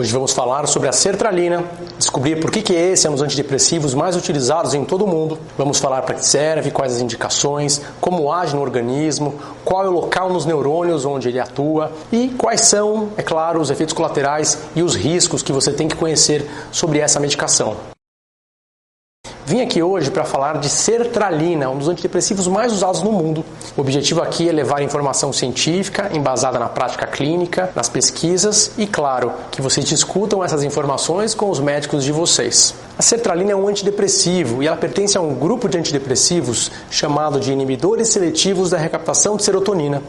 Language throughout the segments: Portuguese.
Hoje vamos falar sobre a sertralina, descobrir por que, que esse é um dos antidepressivos mais utilizados em todo o mundo. Vamos falar para que serve, quais as indicações, como age no organismo, qual é o local nos neurônios onde ele atua e quais são, é claro, os efeitos colaterais e os riscos que você tem que conhecer sobre essa medicação. Vim aqui hoje para falar de sertralina, um dos antidepressivos mais usados no mundo. O objetivo aqui é levar informação científica embasada na prática clínica, nas pesquisas e, claro, que vocês discutam essas informações com os médicos de vocês. A sertralina é um antidepressivo e ela pertence a um grupo de antidepressivos chamado de inibidores seletivos da recaptação de serotonina.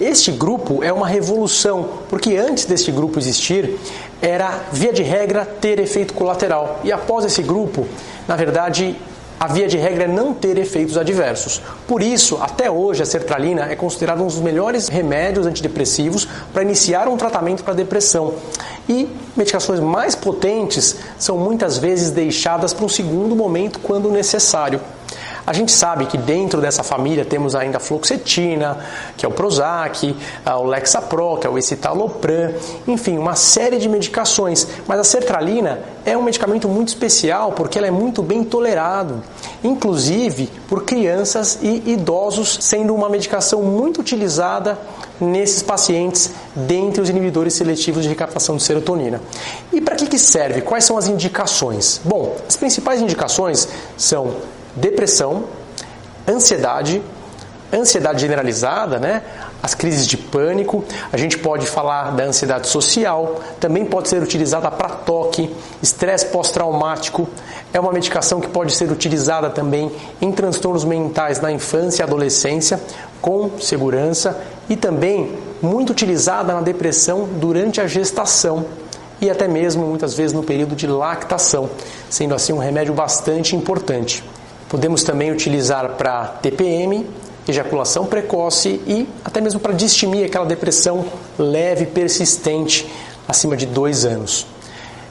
Este grupo é uma revolução, porque antes deste grupo existir, era via de regra ter efeito colateral. E após esse grupo, na verdade, a via de regra é não ter efeitos adversos. Por isso, até hoje, a sertralina é considerada um dos melhores remédios antidepressivos para iniciar um tratamento para depressão. E medicações mais potentes são muitas vezes deixadas para um segundo momento quando necessário. A gente sabe que dentro dessa família temos ainda a fluoxetina, que é o Prozac, o Lexapro, que é o escitalopram, enfim, uma série de medicações. Mas a sertralina é um medicamento muito especial porque ela é muito bem tolerado, inclusive por crianças e idosos, sendo uma medicação muito utilizada nesses pacientes dentre os inibidores seletivos de recaptação de serotonina. E para que, que serve? Quais são as indicações? Bom, as principais indicações são depressão, ansiedade, ansiedade generalizada, né? As crises de pânico, a gente pode falar da ansiedade social, também pode ser utilizada para toque, estresse pós-traumático, é uma medicação que pode ser utilizada também em transtornos mentais na infância e adolescência, com segurança, e também muito utilizada na depressão durante a gestação e até mesmo muitas vezes no período de lactação, sendo assim um remédio bastante importante. Podemos também utilizar para TPM, ejaculação precoce e até mesmo para distimir aquela depressão leve persistente acima de dois anos.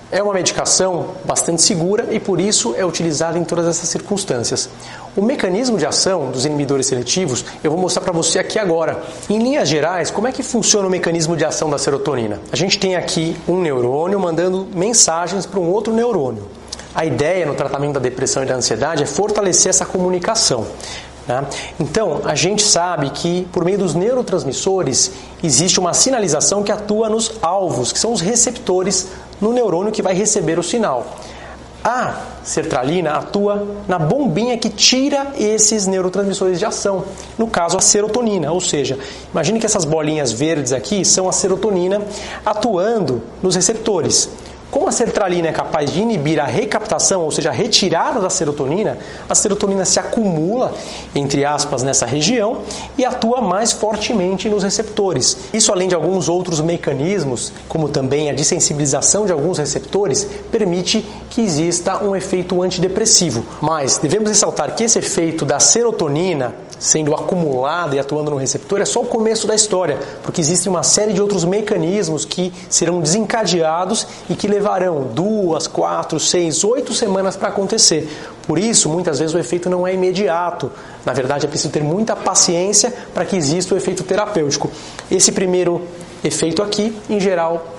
É uma medicação bastante segura e por isso é utilizada em todas essas circunstâncias. O mecanismo de ação dos inibidores seletivos eu vou mostrar para você aqui agora. Em linhas gerais, como é que funciona o mecanismo de ação da serotonina? A gente tem aqui um neurônio mandando mensagens para um outro neurônio. A ideia no tratamento da depressão e da ansiedade é fortalecer essa comunicação. Né? Então, a gente sabe que por meio dos neurotransmissores existe uma sinalização que atua nos alvos, que são os receptores no neurônio que vai receber o sinal. A sertralina atua na bombinha que tira esses neurotransmissores de ação, no caso a serotonina, ou seja, imagine que essas bolinhas verdes aqui são a serotonina atuando nos receptores. Como a sertralina é capaz de inibir a recaptação, ou seja, a retirada da serotonina, a serotonina se acumula, entre aspas, nessa região e atua mais fortemente nos receptores. Isso, além de alguns outros mecanismos, como também a desensibilização de alguns receptores, permite que exista um efeito antidepressivo. Mas devemos ressaltar que esse efeito da serotonina sendo acumulada e atuando no receptor é só o começo da história, porque existe uma série de outros mecanismos que serão desencadeados e que levarão duas, quatro, seis, oito semanas para acontecer. Por isso, muitas vezes o efeito não é imediato. Na verdade, é preciso ter muita paciência para que exista o efeito terapêutico. Esse primeiro efeito aqui, em geral,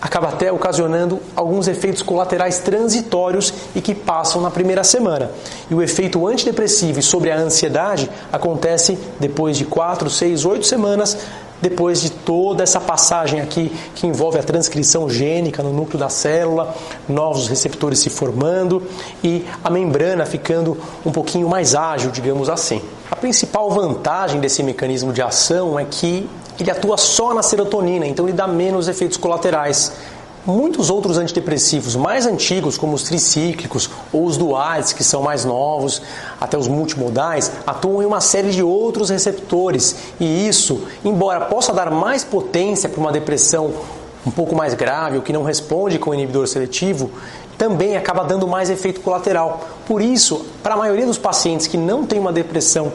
acaba até ocasionando alguns efeitos colaterais transitórios e que passam na primeira semana. E o efeito antidepressivo sobre a ansiedade acontece depois de 4, 6, 8 semanas, depois de toda essa passagem aqui que envolve a transcrição gênica no núcleo da célula, novos receptores se formando e a membrana ficando um pouquinho mais ágil, digamos assim. A principal vantagem desse mecanismo de ação é que ele atua só na serotonina, então ele dá menos efeitos colaterais. Muitos outros antidepressivos mais antigos, como os tricíclicos ou os duais, que são mais novos, até os multimodais, atuam em uma série de outros receptores. E isso, embora possa dar mais potência para uma depressão um pouco mais grave ou que não responde com o inibidor seletivo, também acaba dando mais efeito colateral. Por isso, para a maioria dos pacientes que não tem uma depressão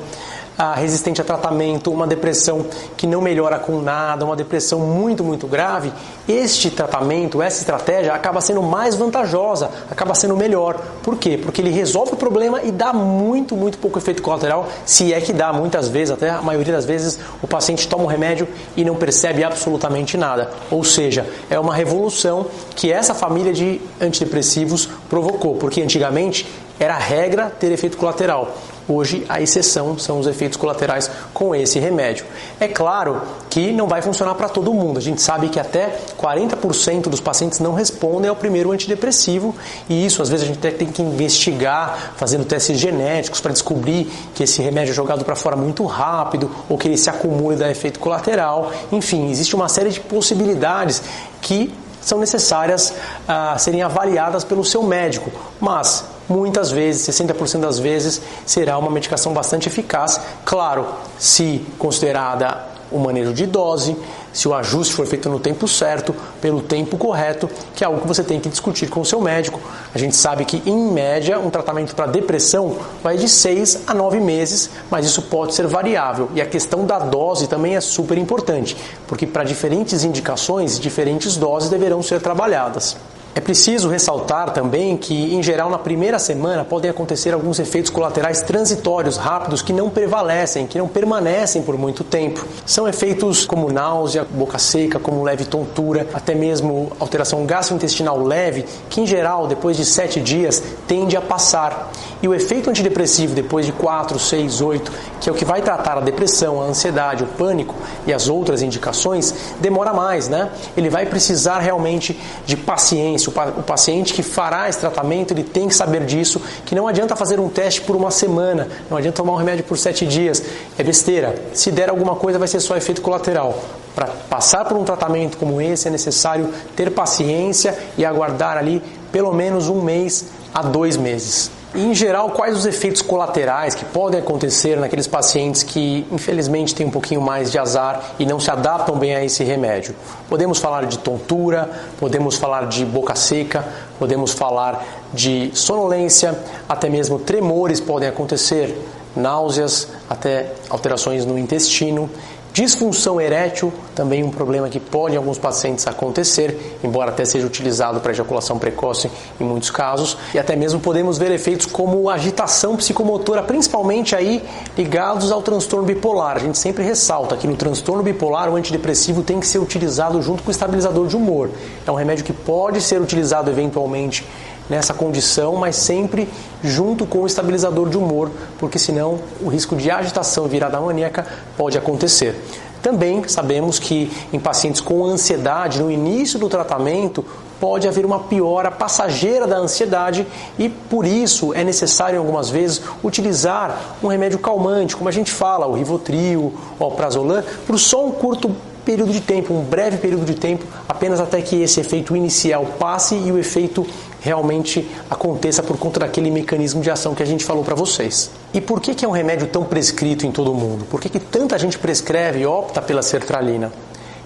ah, resistente a tratamento, uma depressão que não melhora com nada, uma depressão muito, muito grave, este tratamento, essa estratégia acaba sendo mais vantajosa, acaba sendo melhor. Por quê? Porque ele resolve o problema e dá muito, muito pouco efeito colateral, se é que dá, muitas vezes, até a maioria das vezes, o paciente toma um remédio e não percebe absolutamente nada. Ou seja, é uma revolução que essa família de antidepressivos provocou, porque antigamente era regra ter efeito colateral. Hoje, a exceção são os efeitos colaterais com esse remédio. É claro que não vai funcionar para todo mundo. A gente sabe que até 40% dos pacientes não respondem ao primeiro antidepressivo e isso às vezes a gente tem que investigar, fazendo testes genéticos para descobrir que esse remédio é jogado para fora muito rápido ou que ele se acumula e dá efeito colateral. Enfim, existe uma série de possibilidades que são necessárias a ah, serem avaliadas pelo seu médico. Mas muitas vezes, 60% das vezes, será uma medicação bastante eficaz, claro, se considerada o manejo de dose, se o ajuste for feito no tempo certo, pelo tempo correto, que é algo que você tem que discutir com o seu médico. A gente sabe que, em média, um tratamento para depressão vai de 6 a 9 meses, mas isso pode ser variável. E a questão da dose também é super importante, porque para diferentes indicações, diferentes doses deverão ser trabalhadas. É preciso ressaltar também que, em geral, na primeira semana podem acontecer alguns efeitos colaterais transitórios rápidos que não prevalecem, que não permanecem por muito tempo. São efeitos como náusea, boca seca, como leve tontura, até mesmo alteração gastrointestinal leve, que, em geral, depois de sete dias, tende a passar. E o efeito antidepressivo, depois de 4, 6, 8, que é o que vai tratar a depressão, a ansiedade, o pânico e as outras indicações, demora mais, né? Ele vai precisar realmente de paciência. O paciente que fará esse tratamento, ele tem que saber disso, que não adianta fazer um teste por uma semana, não adianta tomar um remédio por sete dias. É besteira. Se der alguma coisa, vai ser só efeito colateral. Para passar por um tratamento como esse, é necessário ter paciência e aguardar ali pelo menos um mês a dois meses. E, em geral, quais os efeitos colaterais que podem acontecer naqueles pacientes que, infelizmente, têm um pouquinho mais de azar e não se adaptam bem a esse remédio? Podemos falar de tontura, podemos falar de boca seca, podemos falar de sonolência, até mesmo tremores podem acontecer, náuseas, até alterações no intestino. Disfunção erétil, também um problema que pode em alguns pacientes acontecer, embora até seja utilizado para ejaculação precoce em muitos casos. E até mesmo podemos ver efeitos como agitação psicomotora, principalmente aí ligados ao transtorno bipolar. A gente sempre ressalta que no transtorno bipolar o antidepressivo tem que ser utilizado junto com o estabilizador de humor. É um remédio que pode ser utilizado eventualmente nessa condição, mas sempre junto com o estabilizador de humor, porque senão o risco de agitação virada maníaca pode acontecer. Também sabemos que em pacientes com ansiedade, no início do tratamento, pode haver uma piora passageira da ansiedade e por isso é necessário algumas vezes utilizar um remédio calmante, como a gente fala, o Rivotril o Prazolam, por só um curto período de tempo, um breve período de tempo, apenas até que esse efeito inicial passe e o efeito realmente aconteça por conta daquele mecanismo de ação que a gente falou para vocês. E por que, que é um remédio tão prescrito em todo o mundo? Por que, que tanta gente prescreve e opta pela sertralina?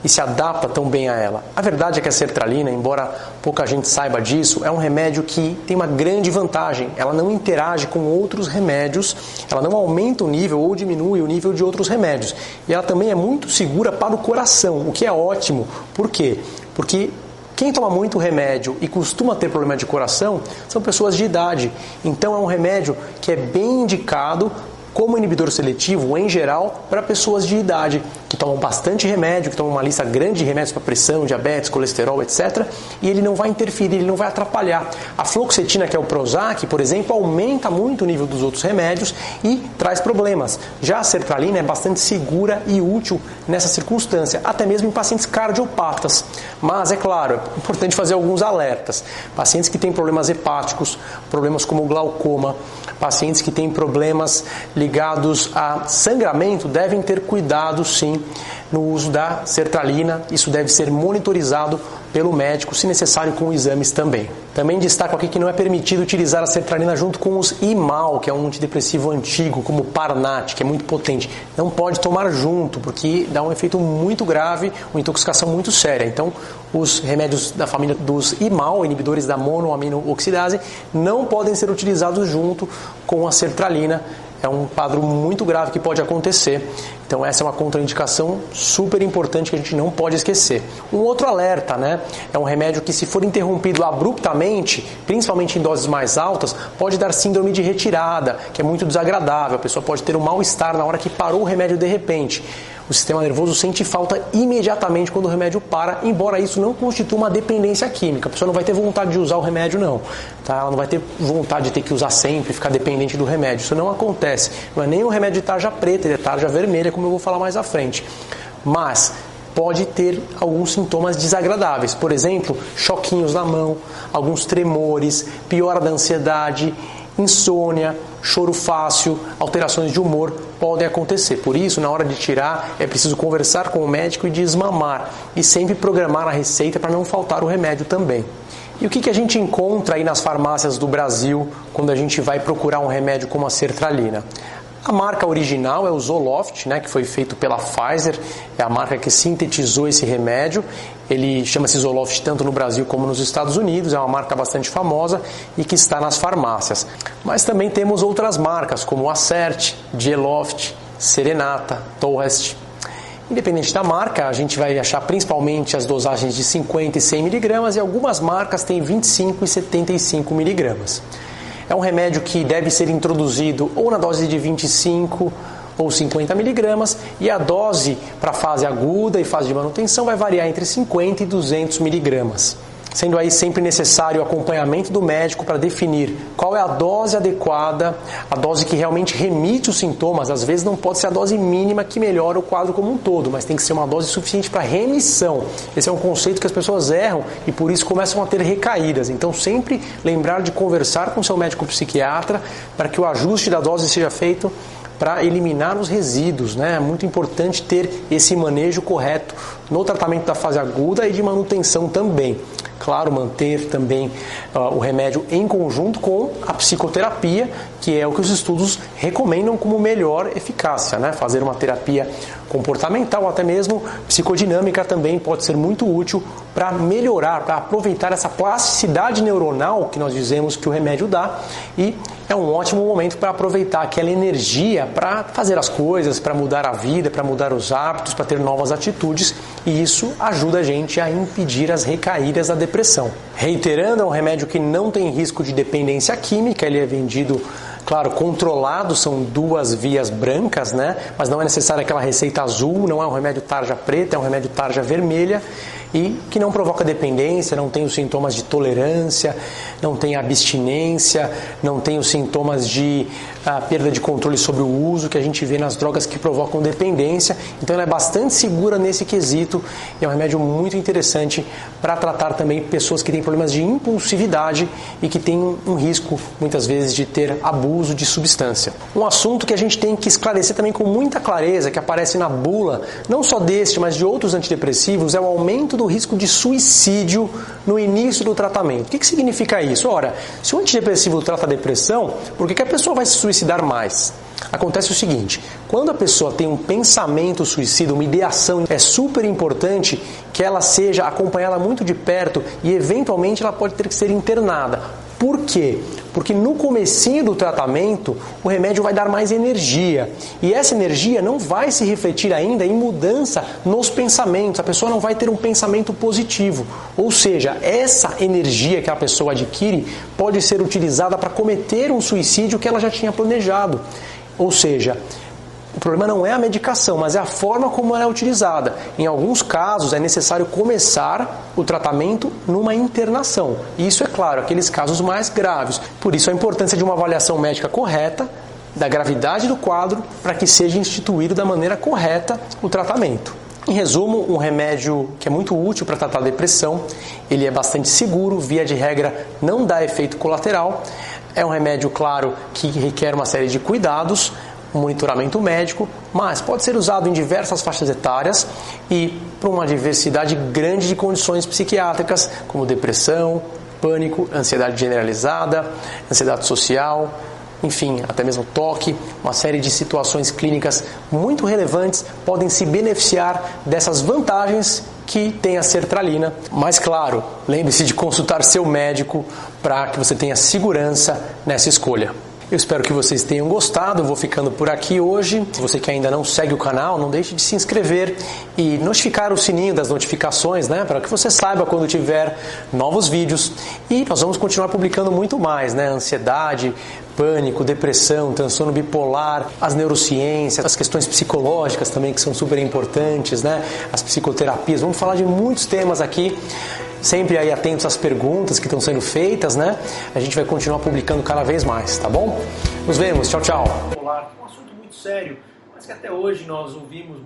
e se adapta tão bem a ela. A verdade é que a sertralina, embora pouca gente saiba disso, é um remédio que tem uma grande vantagem. Ela não interage com outros remédios, ela não aumenta o nível ou diminui o nível de outros remédios. E ela também é muito segura para o coração, o que é ótimo. Por quê? Porque quem toma muito remédio e costuma ter problema de coração são pessoas de idade. Então é um remédio que é bem indicado como inibidor seletivo, em geral, para pessoas de idade tomam bastante remédio, que tomam uma lista grande de remédios para pressão, diabetes, colesterol, etc. E ele não vai interferir, ele não vai atrapalhar. A fluoxetina, que é o Prozac, por exemplo, aumenta muito o nível dos outros remédios e traz problemas. Já a sertralina é bastante segura e útil nessa circunstância, até mesmo em pacientes cardiopatas. Mas, é claro, é importante fazer alguns alertas. Pacientes que têm problemas hepáticos, problemas como glaucoma, pacientes que têm problemas ligados a sangramento devem ter cuidado sim no uso da sertralina. Isso deve ser monitorizado pelo médico, se necessário com exames também. Também destaco aqui que não é permitido utilizar a sertralina junto com os Imal, que é um antidepressivo antigo, como Parnat, que é muito potente. Não pode tomar junto, porque dá um efeito muito grave, uma intoxicação muito séria. Então, os remédios da família dos Imal, inibidores da monoaminooxidase, não podem ser utilizados junto com a sertralina é um quadro muito grave que pode acontecer. Então essa é uma contraindicação super importante que a gente não pode esquecer. Um outro alerta, né? É um remédio que se for interrompido abruptamente, principalmente em doses mais altas, pode dar síndrome de retirada, que é muito desagradável. A pessoa pode ter um mal-estar na hora que parou o remédio de repente o sistema nervoso sente falta imediatamente quando o remédio para, embora isso não constitua uma dependência química. A pessoa não vai ter vontade de usar o remédio, não. Tá? Ela não vai ter vontade de ter que usar sempre, ficar dependente do remédio. Isso não acontece. Não é nem um remédio de tarja preta, ele é tarja vermelha, como eu vou falar mais à frente. Mas pode ter alguns sintomas desagradáveis, por exemplo, choquinhos na mão, alguns tremores, piora da ansiedade, insônia, choro fácil, alterações de humor podem acontecer. Por isso, na hora de tirar, é preciso conversar com o médico e desmamar e sempre programar a receita para não faltar o remédio também. E o que, que a gente encontra aí nas farmácias do Brasil quando a gente vai procurar um remédio como a sertralina? A marca original é o Zoloft, né, que foi feito pela Pfizer, é a marca que sintetizou esse remédio. Ele chama-se Zoloft tanto no Brasil como nos Estados Unidos, é uma marca bastante famosa e que está nas farmácias. Mas também temos outras marcas como Acert, Geloft, Serenata, Torrest. Independente da marca, a gente vai achar principalmente as dosagens de 50 e 100 miligramas e algumas marcas têm 25 e 75 miligramas. É um remédio que deve ser introduzido ou na dose de 25 ou 50 miligramas e a dose para fase aguda e fase de manutenção vai variar entre 50 e 200 miligramas sendo aí sempre necessário o acompanhamento do médico para definir qual é a dose adequada, a dose que realmente remite os sintomas. Às vezes não pode ser a dose mínima que melhora o quadro como um todo, mas tem que ser uma dose suficiente para remissão. Esse é um conceito que as pessoas erram e por isso começam a ter recaídas. Então sempre lembrar de conversar com seu médico psiquiatra para que o ajuste da dose seja feito para eliminar os resíduos. Né? É muito importante ter esse manejo correto no tratamento da fase aguda e de manutenção também claro, manter também uh, o remédio em conjunto com a psicoterapia, que é o que os estudos recomendam como melhor eficácia. Né? Fazer uma terapia comportamental, até mesmo psicodinâmica, também pode ser muito útil para melhorar, para aproveitar essa plasticidade neuronal que nós dizemos que o remédio dá e é um ótimo momento para aproveitar aquela energia para fazer as coisas, para mudar a vida, para mudar os hábitos, para ter novas atitudes e isso ajuda a gente a impedir as recaídas da depressão. Reiterando, é um remédio que não tem risco de dependência química, ele é vendido Claro, controlado são duas vias brancas, né? Mas não é necessária aquela receita azul, não é um remédio tarja preta, é um remédio tarja vermelha e que não provoca dependência, não tem os sintomas de tolerância, não tem abstinência, não tem os sintomas de ah, perda de controle sobre o uso que a gente vê nas drogas que provocam dependência. Então ela é bastante segura nesse quesito e é um remédio muito interessante para tratar também pessoas que têm problemas de impulsividade e que têm um, um risco muitas vezes de ter abuso de substância. Um assunto que a gente tem que esclarecer também com muita clareza, que aparece na bula, não só deste, mas de outros antidepressivos, é o aumento do risco de suicídio no início do tratamento. O que, que significa isso? Ora, se o antidepressivo trata a depressão, por que, que a pessoa vai se suicidar mais? Acontece o seguinte: quando a pessoa tem um pensamento suicida, uma ideação, é super importante que ela seja acompanhada muito de perto e eventualmente ela pode ter que ser internada. Por quê? Porque no comecinho do tratamento, o remédio vai dar mais energia. E essa energia não vai se refletir ainda em mudança nos pensamentos. A pessoa não vai ter um pensamento positivo. Ou seja, essa energia que a pessoa adquire pode ser utilizada para cometer um suicídio que ela já tinha planejado. Ou seja, o problema não é a medicação, mas é a forma como ela é utilizada. Em alguns casos é necessário começar o tratamento numa internação. Isso é claro, aqueles casos mais graves. Por isso a importância de uma avaliação médica correta da gravidade do quadro para que seja instituído da maneira correta o tratamento. Em resumo, um remédio que é muito útil para tratar a depressão, ele é bastante seguro, via de regra não dá efeito colateral. É um remédio, claro, que requer uma série de cuidados, monitoramento médico, mas pode ser usado em diversas faixas etárias e para uma diversidade grande de condições psiquiátricas, como depressão, pânico, ansiedade generalizada, ansiedade social, enfim, até mesmo toque, uma série de situações clínicas muito relevantes podem se beneficiar dessas vantagens que tem a sertralina. Mas claro, lembre-se de consultar seu médico para que você tenha segurança nessa escolha. Eu espero que vocês tenham gostado. Vou ficando por aqui hoje. Se você que ainda não segue o canal, não deixe de se inscrever e notificar o sininho das notificações, né, para que você saiba quando tiver novos vídeos. E nós vamos continuar publicando muito mais, né? Ansiedade, pânico, depressão, transtorno bipolar, as neurociências, as questões psicológicas também que são super importantes, né? As psicoterapias. Vamos falar de muitos temas aqui sempre aí atentos às perguntas que estão sendo feitas, né? A gente vai continuar publicando cada vez mais, tá bom? Nos vemos, tchau, tchau. Um assunto muito sério, mas que até hoje nós ouvimos